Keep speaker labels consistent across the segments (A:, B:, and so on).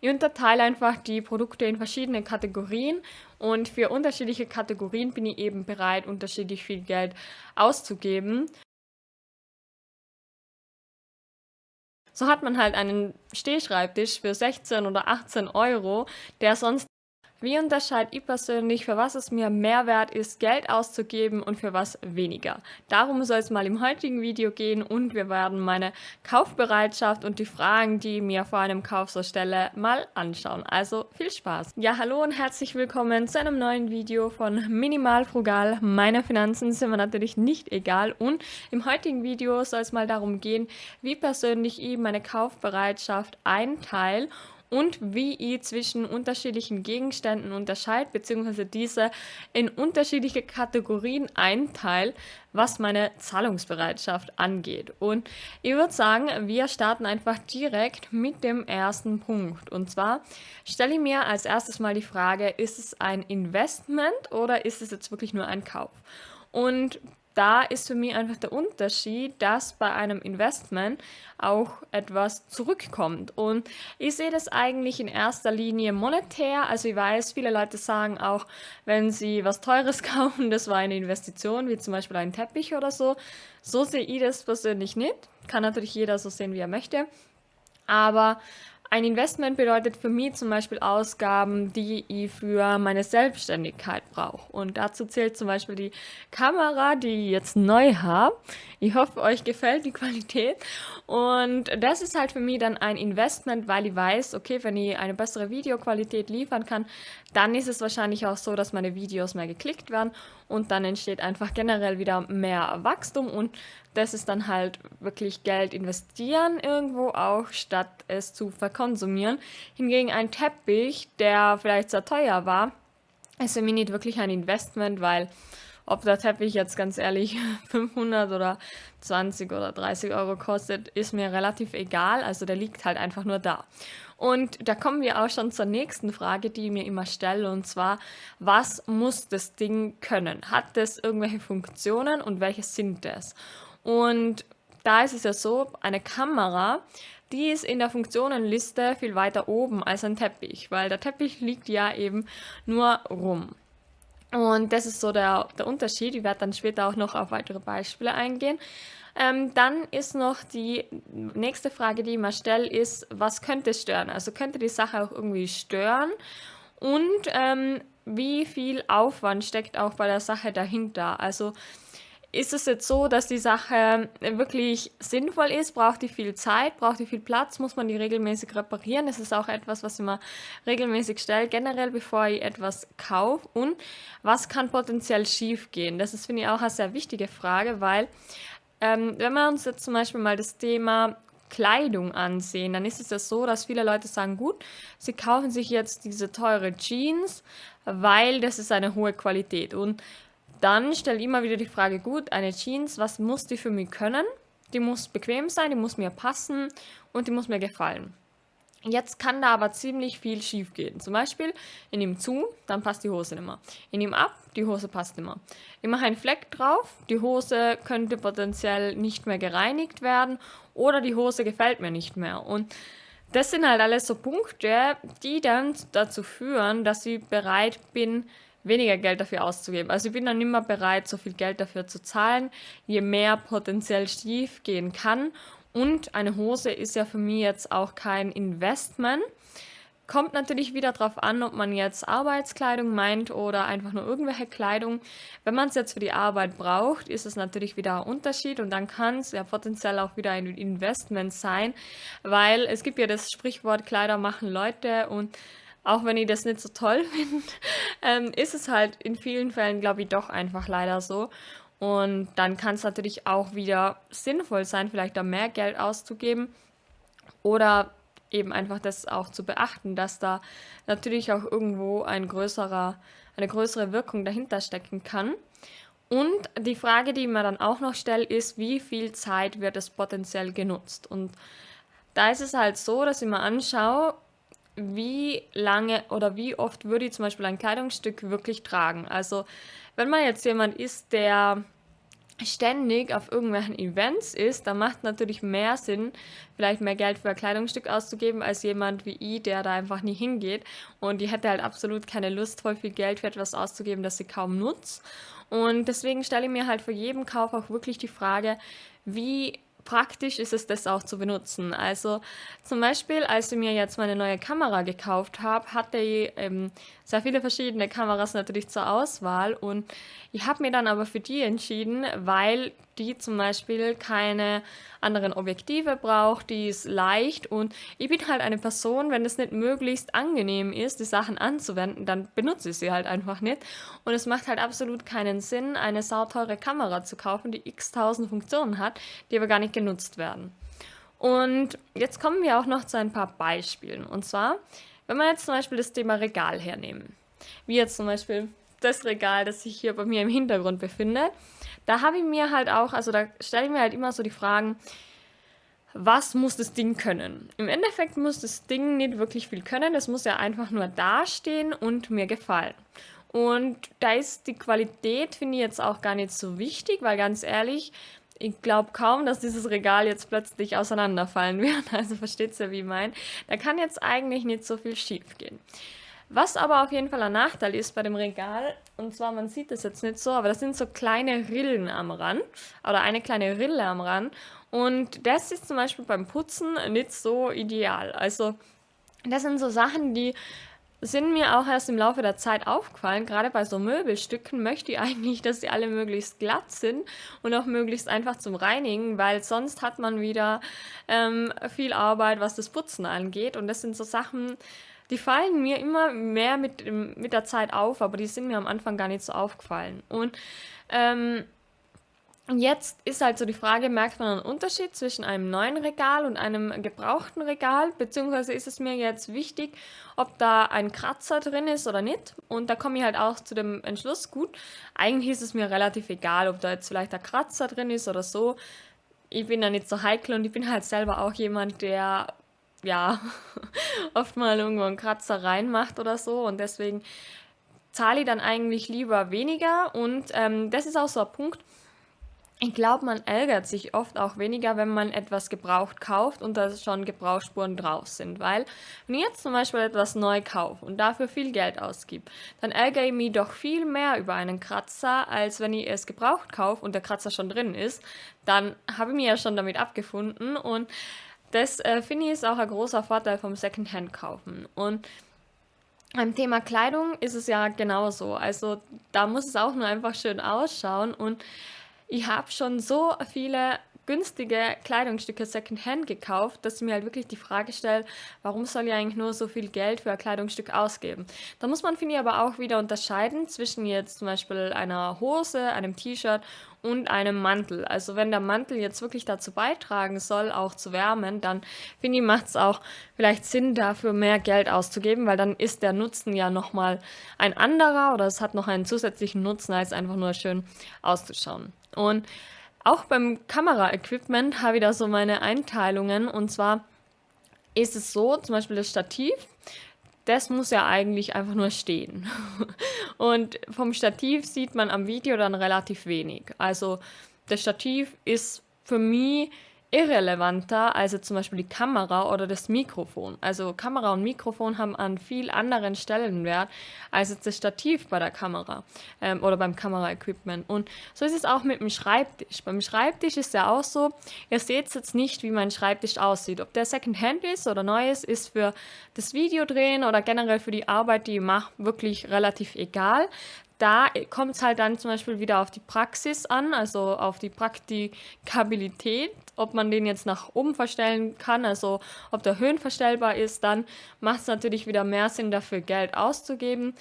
A: Ich unterteile einfach die Produkte in verschiedene Kategorien und für unterschiedliche Kategorien bin ich eben bereit, unterschiedlich viel Geld auszugeben. So hat man halt einen Stehschreibtisch für 16 oder 18 Euro, der sonst wie unterscheide ich persönlich, für was es mir mehr wert ist, Geld auszugeben und für was weniger? Darum soll es mal im heutigen Video gehen und wir werden meine Kaufbereitschaft und die Fragen, die ich mir vor einem Kauf so stelle, mal anschauen. Also viel Spaß! Ja, hallo und herzlich willkommen zu einem neuen Video von Minimal Frugal. Meine Finanzen sind mir natürlich nicht egal und im heutigen Video soll es mal darum gehen, wie persönlich ich meine Kaufbereitschaft einteile und wie ich zwischen unterschiedlichen Gegenständen unterscheide, beziehungsweise diese in unterschiedliche Kategorien einteile, was meine Zahlungsbereitschaft angeht. Und ich würde sagen, wir starten einfach direkt mit dem ersten Punkt. Und zwar stelle ich mir als erstes mal die Frage, ist es ein Investment oder ist es jetzt wirklich nur ein Kauf? Und da ist für mich einfach der Unterschied, dass bei einem Investment auch etwas zurückkommt. Und ich sehe das eigentlich in erster Linie monetär. Also ich weiß, viele Leute sagen auch, wenn sie was Teures kaufen, das war eine Investition, wie zum Beispiel ein Teppich oder so. So sehe ich das persönlich nicht. Kann natürlich jeder so sehen, wie er möchte. Aber ein Investment bedeutet für mich zum Beispiel Ausgaben, die ich für meine Selbstständigkeit brauche. Und dazu zählt zum Beispiel die Kamera, die ich jetzt neu habe. Ich hoffe, euch gefällt die Qualität. Und das ist halt für mich dann ein Investment, weil ich weiß, okay, wenn ich eine bessere Videoqualität liefern kann, dann ist es wahrscheinlich auch so, dass meine Videos mehr geklickt werden und dann entsteht einfach generell wieder mehr Wachstum und das ist dann halt wirklich Geld investieren irgendwo auch, statt es zu verkonsumieren. Hingegen ein Teppich, der vielleicht sehr teuer war, ist für mich nicht wirklich ein Investment, weil ob der Teppich jetzt ganz ehrlich 500 oder 20 oder 30 Euro kostet, ist mir relativ egal. Also der liegt halt einfach nur da. Und da kommen wir auch schon zur nächsten Frage, die ich mir immer stelle, und zwar, was muss das Ding können? Hat das irgendwelche Funktionen und welche sind das? Und da ist es ja so, eine Kamera, die ist in der Funktionenliste viel weiter oben als ein Teppich, weil der Teppich liegt ja eben nur rum. Und das ist so der, der Unterschied. Ich werde dann später auch noch auf weitere Beispiele eingehen. Ähm, dann ist noch die nächste Frage, die ich mir stelle, ist, was könnte stören? Also könnte die Sache auch irgendwie stören? Und ähm, wie viel Aufwand steckt auch bei der Sache dahinter? Also ist es jetzt so, dass die Sache wirklich sinnvoll ist? Braucht die viel Zeit? Braucht die viel Platz? Muss man die regelmäßig reparieren? Das ist auch etwas, was ich mir regelmäßig stelle, generell bevor ich etwas kaufe. Und was kann potenziell schief gehen? Das ist, finde ich, auch eine sehr wichtige Frage, weil ähm, wenn wir uns jetzt zum Beispiel mal das Thema Kleidung ansehen, dann ist es ja so, dass viele Leute sagen, gut, sie kaufen sich jetzt diese teure Jeans, weil das ist eine hohe Qualität. Und dann stelle ich immer wieder die Frage, gut, eine Jeans, was muss die für mich können? Die muss bequem sein, die muss mir passen und die muss mir gefallen. Jetzt kann da aber ziemlich viel schief gehen. Zum Beispiel, ich nehme zu, dann passt die Hose nicht mehr. Ich nehme ab, die Hose passt nicht mehr. Ich mache einen Fleck drauf, die Hose könnte potenziell nicht mehr gereinigt werden oder die Hose gefällt mir nicht mehr. Und das sind halt alles so Punkte, die dann dazu führen, dass ich bereit bin, weniger Geld dafür auszugeben. Also ich bin dann immer bereit, so viel Geld dafür zu zahlen, je mehr potenziell schief gehen kann. Und eine Hose ist ja für mich jetzt auch kein Investment. Kommt natürlich wieder darauf an, ob man jetzt Arbeitskleidung meint oder einfach nur irgendwelche Kleidung. Wenn man es jetzt für die Arbeit braucht, ist es natürlich wieder ein Unterschied und dann kann es ja potenziell auch wieder ein Investment sein, weil es gibt ja das Sprichwort Kleider machen Leute und auch wenn ich das nicht so toll finde, ähm, ist es halt in vielen Fällen, glaube ich, doch einfach leider so. Und dann kann es natürlich auch wieder sinnvoll sein, vielleicht da mehr Geld auszugeben oder eben einfach das auch zu beachten, dass da natürlich auch irgendwo ein größerer, eine größere Wirkung dahinter stecken kann. Und die Frage, die man dann auch noch stellt, ist, wie viel Zeit wird es potenziell genutzt? Und da ist es halt so, dass ich mir anschaue, wie lange oder wie oft würde ich zum Beispiel ein Kleidungsstück wirklich tragen. Also wenn man jetzt jemand ist, der ständig auf irgendwelchen Events ist, dann macht natürlich mehr Sinn, vielleicht mehr Geld für ein Kleidungsstück auszugeben, als jemand wie ich, der da einfach nie hingeht. Und die hätte halt absolut keine Lust, voll viel Geld für etwas auszugeben, das sie kaum nutzt. Und deswegen stelle ich mir halt für jeden Kauf auch wirklich die Frage, wie praktisch ist es, das auch zu benutzen. Also zum Beispiel, als ich mir jetzt meine neue Kamera gekauft habe, hatte ich ähm, sehr viele verschiedene Kameras natürlich zur Auswahl und ich habe mir dann aber für die entschieden, weil die zum Beispiel keine anderen Objektive braucht, die ist leicht und ich bin halt eine Person, wenn es nicht möglichst angenehm ist, die Sachen anzuwenden, dann benutze ich sie halt einfach nicht und es macht halt absolut keinen Sinn, eine sauteure Kamera zu kaufen, die x tausend Funktionen hat, die aber gar nicht genutzt werden. Und jetzt kommen wir auch noch zu ein paar Beispielen. Und zwar, wenn wir jetzt zum Beispiel das Thema Regal hernehmen, wie jetzt zum Beispiel das Regal, das sich hier bei mir im Hintergrund befindet, da habe ich mir halt auch, also da stelle ich mir halt immer so die Fragen, was muss das Ding können? Im Endeffekt muss das Ding nicht wirklich viel können, es muss ja einfach nur dastehen und mir gefallen. Und da ist die Qualität, finde ich jetzt auch gar nicht so wichtig, weil ganz ehrlich, ich glaube kaum, dass dieses Regal jetzt plötzlich auseinanderfallen wird. Also versteht ihr, wie ich meine? Da kann jetzt eigentlich nicht so viel schief gehen. Was aber auf jeden Fall ein Nachteil ist bei dem Regal, und zwar, man sieht das jetzt nicht so, aber das sind so kleine Rillen am Rand oder eine kleine Rille am Rand. Und das ist zum Beispiel beim Putzen nicht so ideal. Also, das sind so Sachen, die sind mir auch erst im Laufe der Zeit aufgefallen. Gerade bei so Möbelstücken möchte ich eigentlich, dass sie alle möglichst glatt sind und auch möglichst einfach zum Reinigen, weil sonst hat man wieder ähm, viel Arbeit, was das Putzen angeht. Und das sind so Sachen, die fallen mir immer mehr mit, mit der Zeit auf, aber die sind mir am Anfang gar nicht so aufgefallen. Und ähm, Jetzt ist halt so die Frage, merkt man einen Unterschied zwischen einem neuen Regal und einem gebrauchten Regal? Beziehungsweise ist es mir jetzt wichtig, ob da ein Kratzer drin ist oder nicht? Und da komme ich halt auch zu dem Entschluss, gut, eigentlich ist es mir relativ egal, ob da jetzt vielleicht ein Kratzer drin ist oder so. Ich bin da nicht so heikel und ich bin halt selber auch jemand, der ja oft mal irgendwo einen Kratzer reinmacht oder so und deswegen zahle ich dann eigentlich lieber weniger und ähm, das ist auch so ein Punkt, ich glaube, man ärgert sich oft auch weniger, wenn man etwas gebraucht kauft und da schon Gebrauchsspuren drauf sind. Weil, wenn ich jetzt zum Beispiel etwas neu kaufe und dafür viel Geld ausgib, dann ärgere ich mich doch viel mehr über einen Kratzer, als wenn ich es gebraucht kaufe und der Kratzer schon drin ist. Dann habe ich mich ja schon damit abgefunden und das äh, finde ich ist auch ein großer Vorteil vom Secondhand-Kaufen. Und beim Thema Kleidung ist es ja genauso. Also da muss es auch nur einfach schön ausschauen und ich habe schon so viele günstige Kleidungsstücke Secondhand gekauft, dass ich mir halt wirklich die Frage stelle, warum soll ich eigentlich nur so viel Geld für ein Kleidungsstück ausgeben? Da muss man, finde ich, aber auch wieder unterscheiden zwischen jetzt zum Beispiel einer Hose, einem T-Shirt und einem Mantel. Also wenn der Mantel jetzt wirklich dazu beitragen soll, auch zu wärmen, dann finde ich, macht es auch vielleicht Sinn, dafür mehr Geld auszugeben, weil dann ist der Nutzen ja nochmal ein anderer oder es hat noch einen zusätzlichen Nutzen, als einfach nur schön auszuschauen. Und auch beim Kameraequipment habe ich da so meine Einteilungen. Und zwar ist es so, zum Beispiel das Stativ, das muss ja eigentlich einfach nur stehen. Und vom Stativ sieht man am Video dann relativ wenig. Also das Stativ ist für mich irrelevanter als zum Beispiel die Kamera oder das Mikrofon. Also Kamera und Mikrofon haben an viel anderen Stellenwert als jetzt das Stativ bei der Kamera ähm, oder beim Kameraequipment. Und so ist es auch mit dem Schreibtisch. Beim Schreibtisch ist ja auch so, ihr seht jetzt nicht, wie mein Schreibtisch aussieht. Ob der Secondhand ist oder neu ist, ist für das Videodrehen oder generell für die Arbeit, die ich mache, wirklich relativ egal da kommt es halt dann zum Beispiel wieder auf die Praxis an, also auf die Praktikabilität, ob man den jetzt nach oben verstellen kann, also ob der höhenverstellbar ist, dann macht es natürlich wieder mehr Sinn, dafür Geld auszugeben.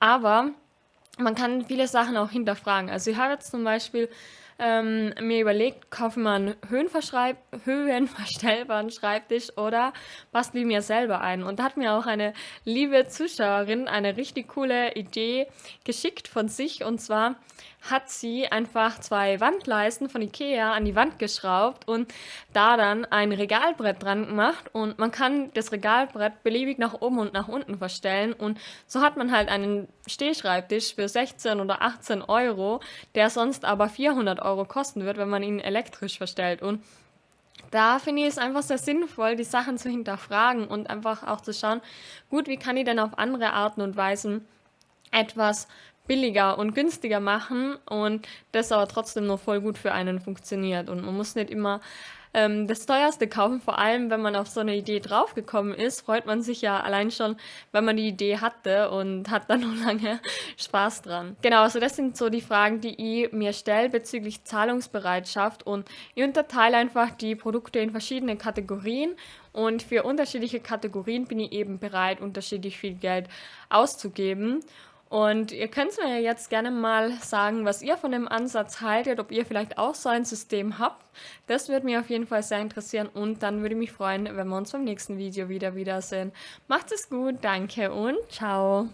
A: Aber man kann viele Sachen auch hinterfragen. Also ich habe jetzt zum Beispiel ähm, mir überlegt, kaufe einen höhenverstellbaren Schreibtisch oder bastle mir selber ein. Und da hat mir auch eine liebe Zuschauerin eine richtig coole Idee geschickt von sich. Und zwar hat sie einfach zwei Wandleisten von Ikea an die Wand geschraubt und da dann ein Regalbrett dran gemacht und man kann das Regalbrett beliebig nach oben und nach unten verstellen und so hat man halt einen Stehschreibtisch für 16 oder 18 Euro, der sonst aber 400 Euro Euro kosten wird, wenn man ihn elektrisch verstellt. Und da finde ich es einfach sehr sinnvoll, die Sachen zu hinterfragen und einfach auch zu schauen, gut, wie kann ich denn auf andere Arten und Weisen etwas billiger und günstiger machen und das aber trotzdem noch voll gut für einen funktioniert. Und man muss nicht immer ähm, das teuerste kaufen, vor allem wenn man auf so eine Idee draufgekommen ist, freut man sich ja allein schon, wenn man die Idee hatte und hat dann noch lange Spaß dran. Genau, also das sind so die Fragen, die ich mir stelle bezüglich Zahlungsbereitschaft und ich unterteile einfach die Produkte in verschiedene Kategorien und für unterschiedliche Kategorien bin ich eben bereit, unterschiedlich viel Geld auszugeben. Und ihr könnt mir jetzt gerne mal sagen, was ihr von dem Ansatz haltet, ob ihr vielleicht auch so ein System habt. Das würde mich auf jeden Fall sehr interessieren und dann würde ich mich freuen, wenn wir uns beim nächsten Video wieder wiedersehen. Macht es gut, danke und ciao.